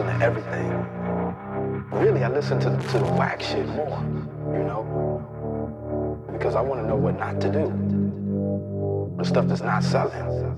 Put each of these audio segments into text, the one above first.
listen to everything. Really, I listen to, to the whack shit more, you know? Because I want to know what not to do. The stuff that's not selling.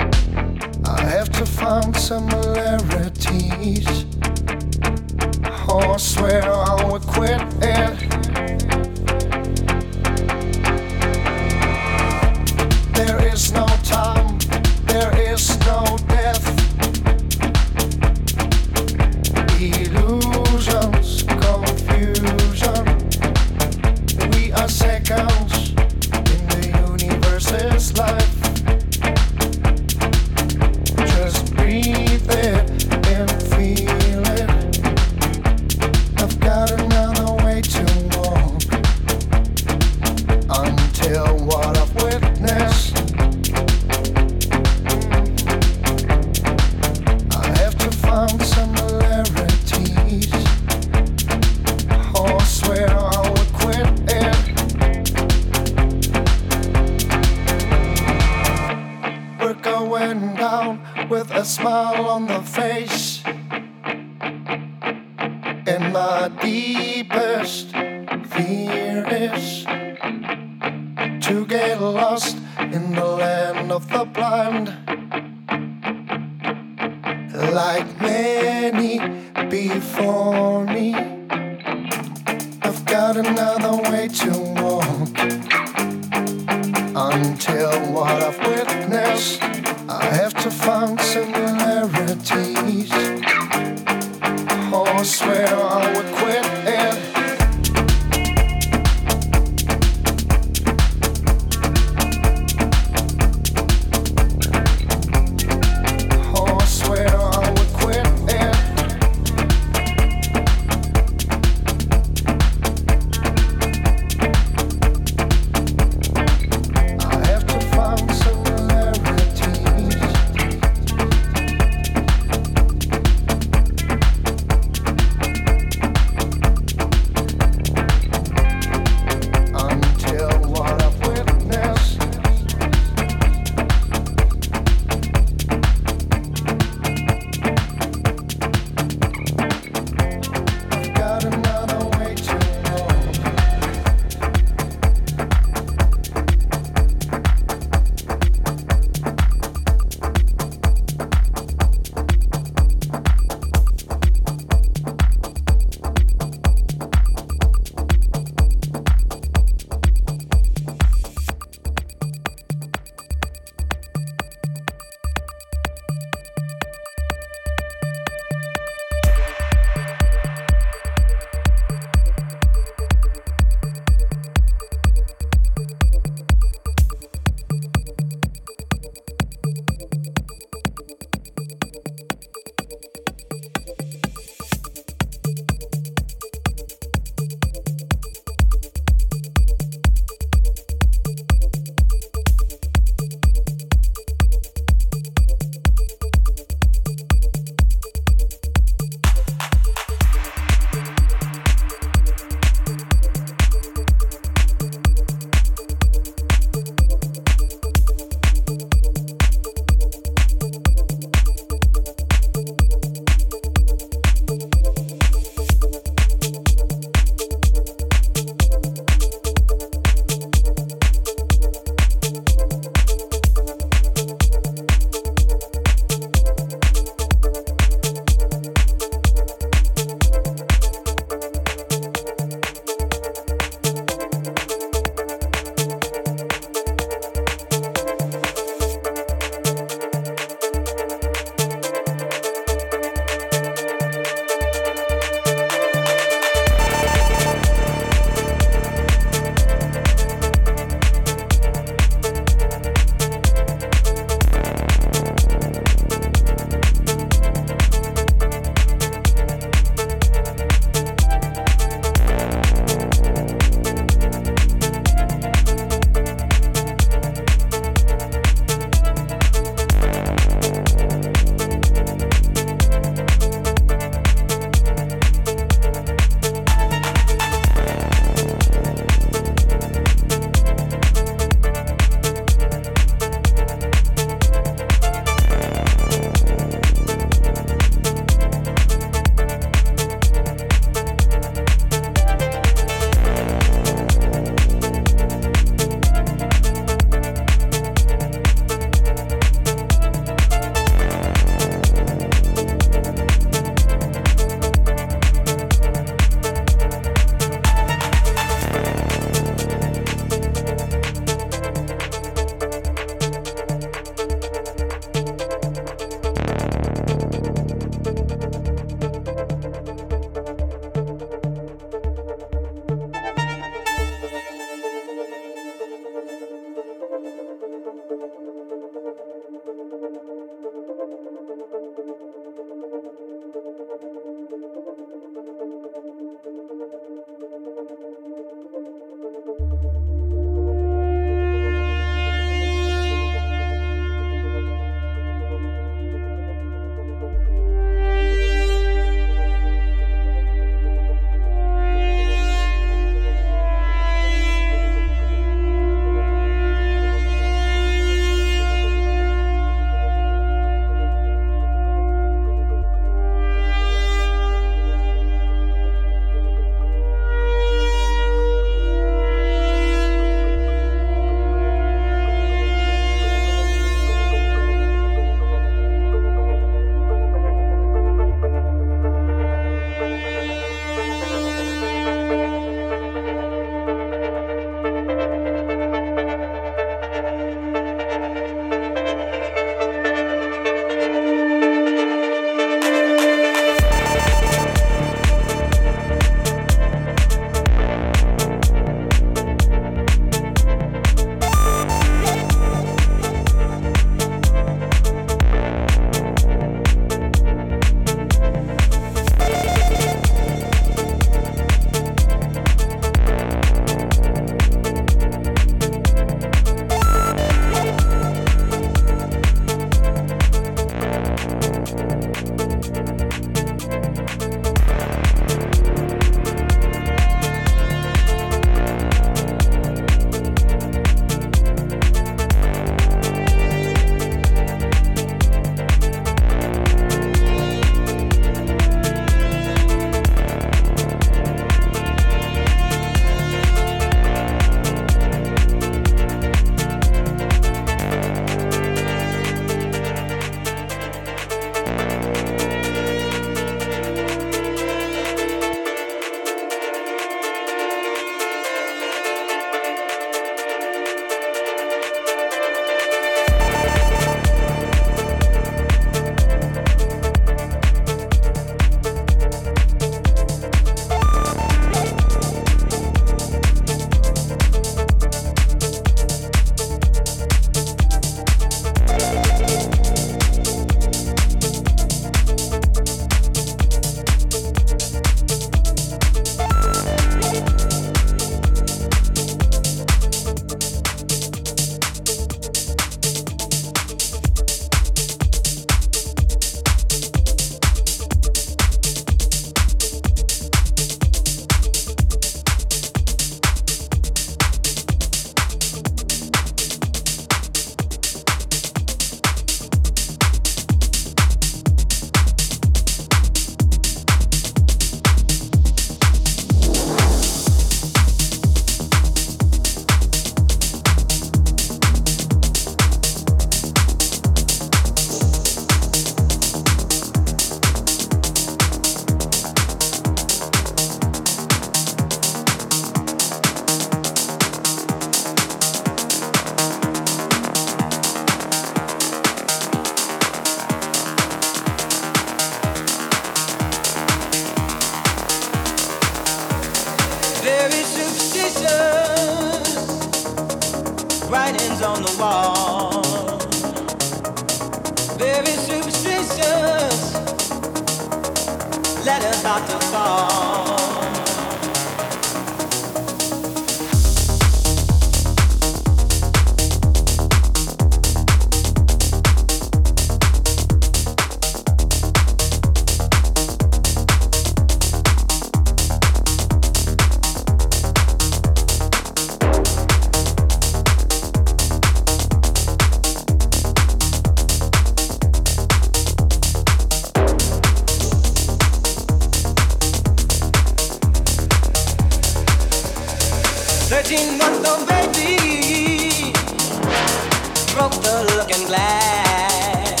Broke the looking glass.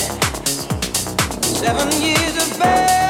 Seven years of bed.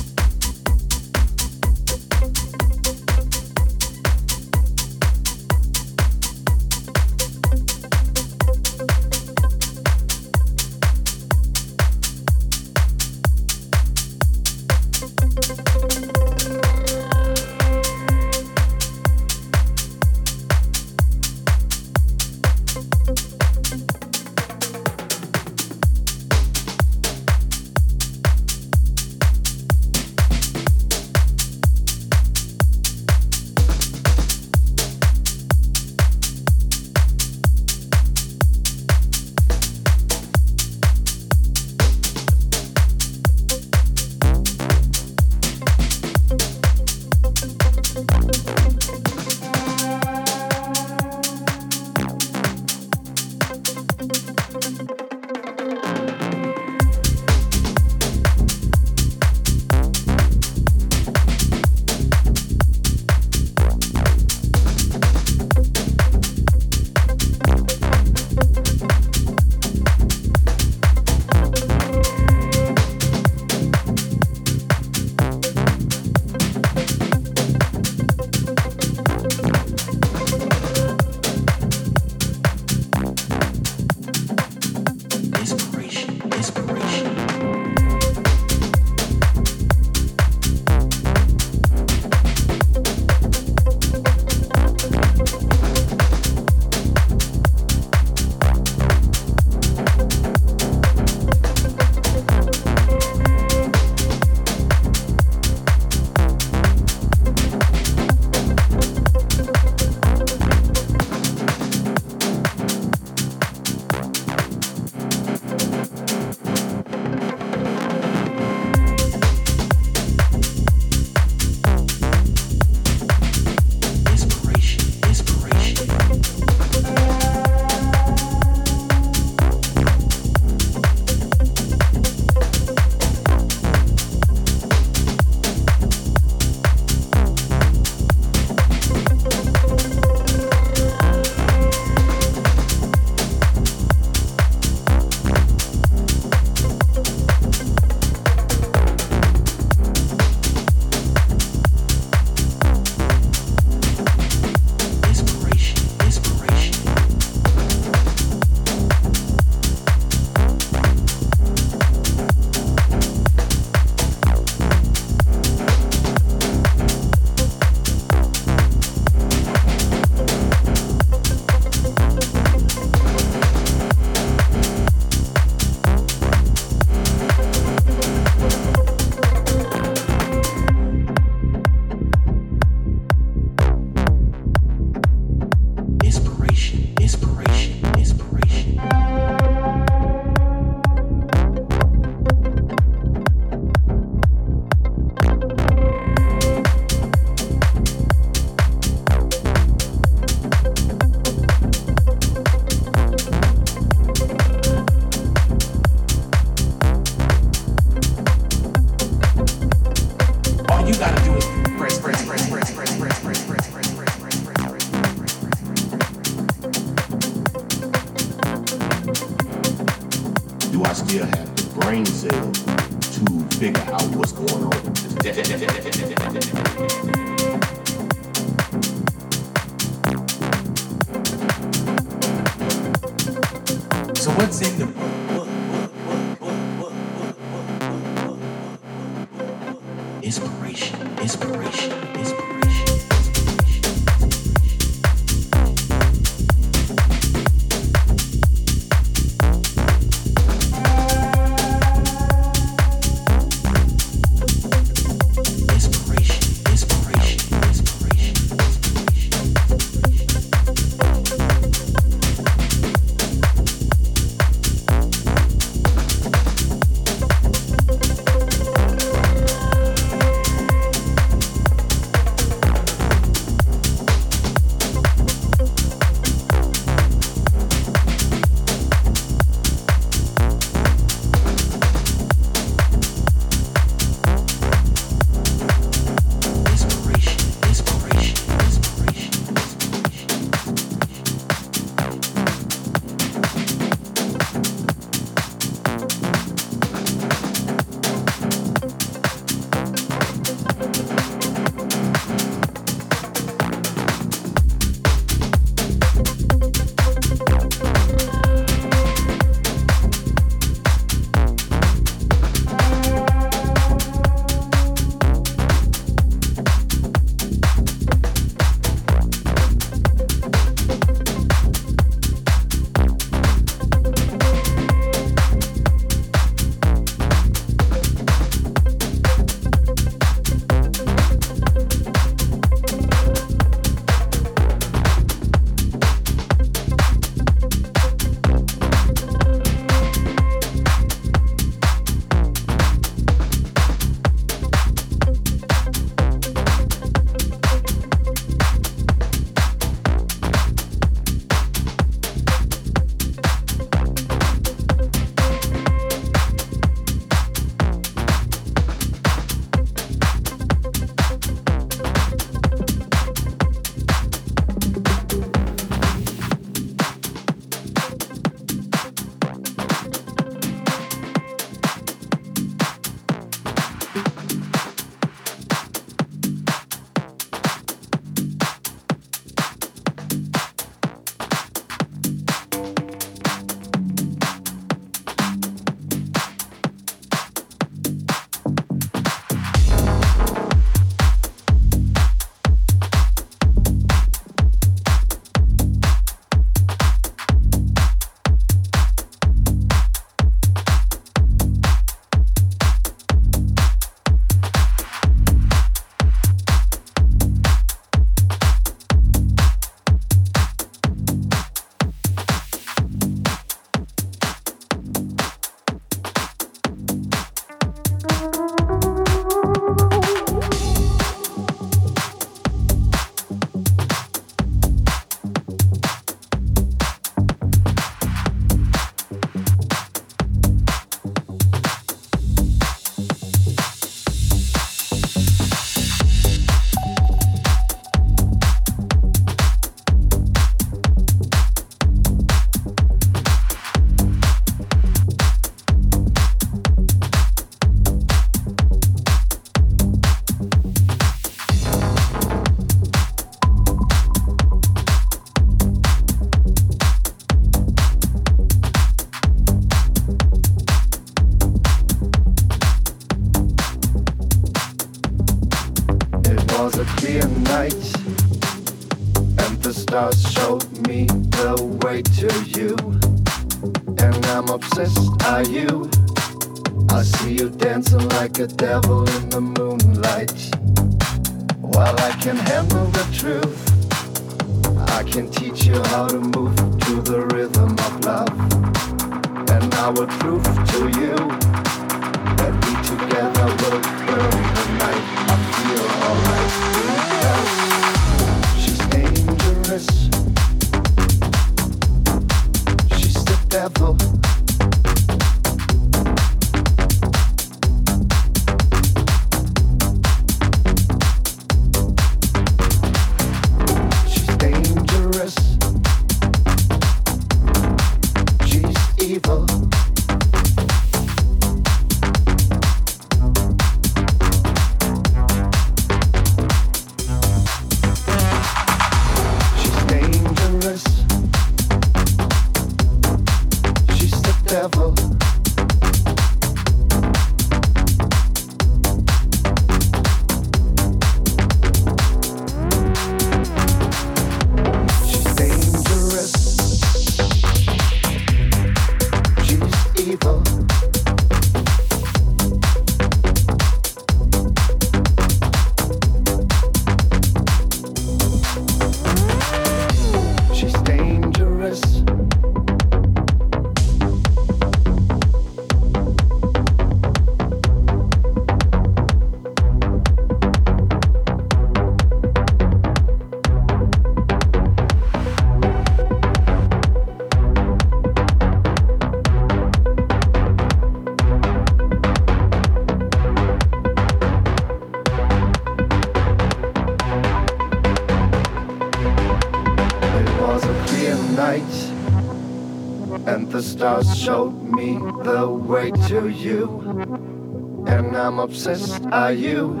Obsessed are you?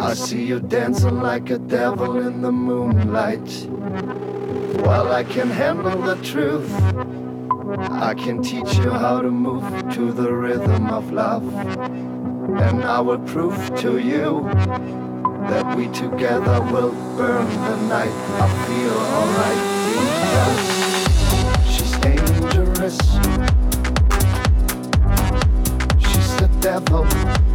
I see you dancing like a devil in the moonlight. While I can handle the truth, I can teach you how to move to the rhythm of love. And I will prove to you that we together will burn the night. I feel alright because She's the devil.